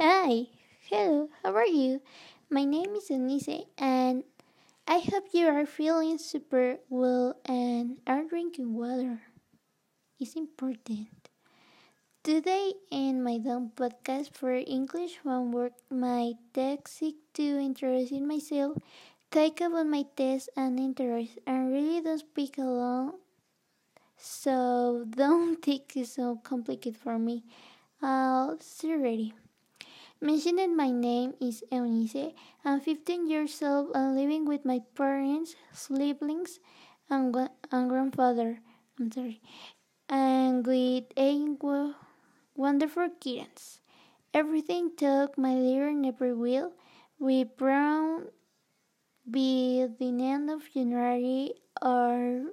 Hi, hello, how are you? My name is Anise, and I hope you are feeling super well and are drinking water. It's important. Today, in my dumb podcast for English homework, my seek to introduce myself, talk about my test and interest, and really don't speak alone. So don't think it's so complicated for me. I'll see you ready. Mentioning my name is Eunice. I'm 15 years old and living with my parents, siblings, and, and grandfather. I'm sorry. And with eight wonderful kittens. Everything took my dear never will. We brown by the end of January or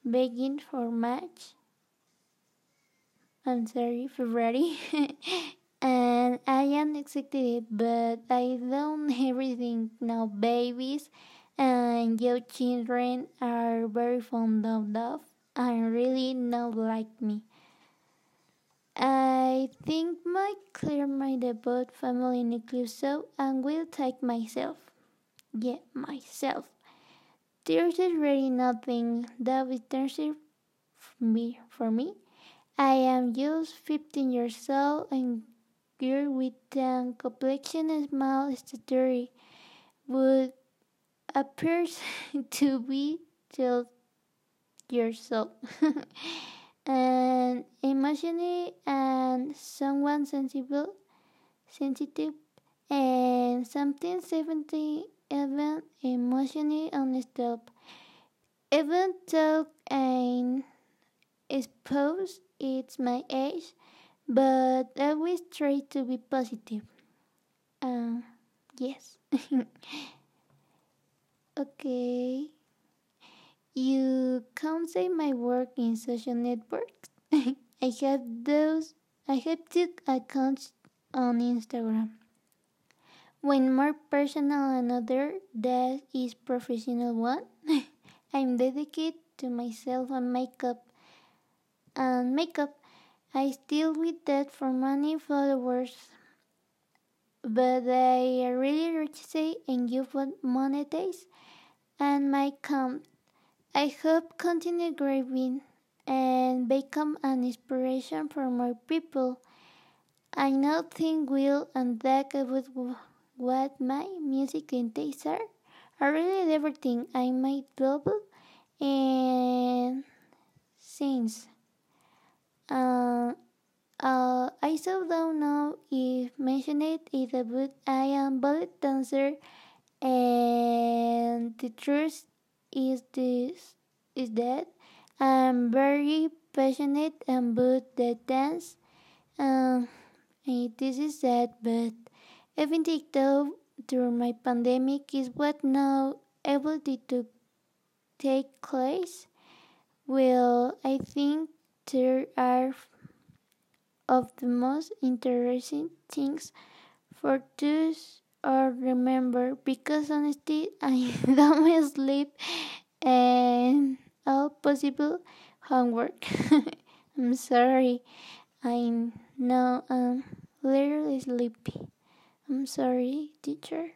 begin for March. I'm sorry, February. and I am excited, but I don't everything now. Babies and young children are very fond of love and really not like me. I think my clear my debut family inclusive and will take myself. Yeah, myself. There's really nothing that interesting for me. For me, I am just 15 years old and girl with a complexion and small stature would appear to be 12 years old and emotionally and someone sensible sensitive and something 70 even emotionally unstable even though I'm exposed it's my age but always try to be positive. Uh, yes. okay. You can't say my work in social networks. I have those. I have two accounts on Instagram. One more personal, another that is professional one. I'm dedicated to myself and makeup. And makeup I still with that for many followers, but I really rich and you monetize and my account. I hope continue growing and become an inspiration for more people. I now think will and that about what my music and tastes are. I really everything I might double and since uh, uh, I still don't know if mentioned it is a but I am ballet dancer and the truth is this is that I'm very passionate about the dance. Um, this is sad, but even though during my pandemic is what now able to take place. Well, I think there are of the most interesting things for those or remember because honestly I don't sleep and all possible homework. I'm sorry. I know I'm literally sleepy. I'm sorry, teacher.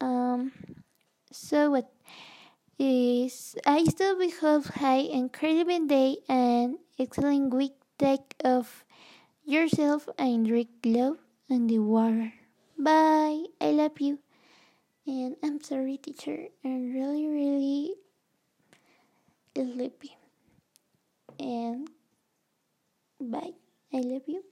Um so what is I still hope high incredible day and excellent week take of yourself and drink love and the water. Bye. I love you. And I'm sorry, teacher. I'm really, really sleepy. And bye. I love you.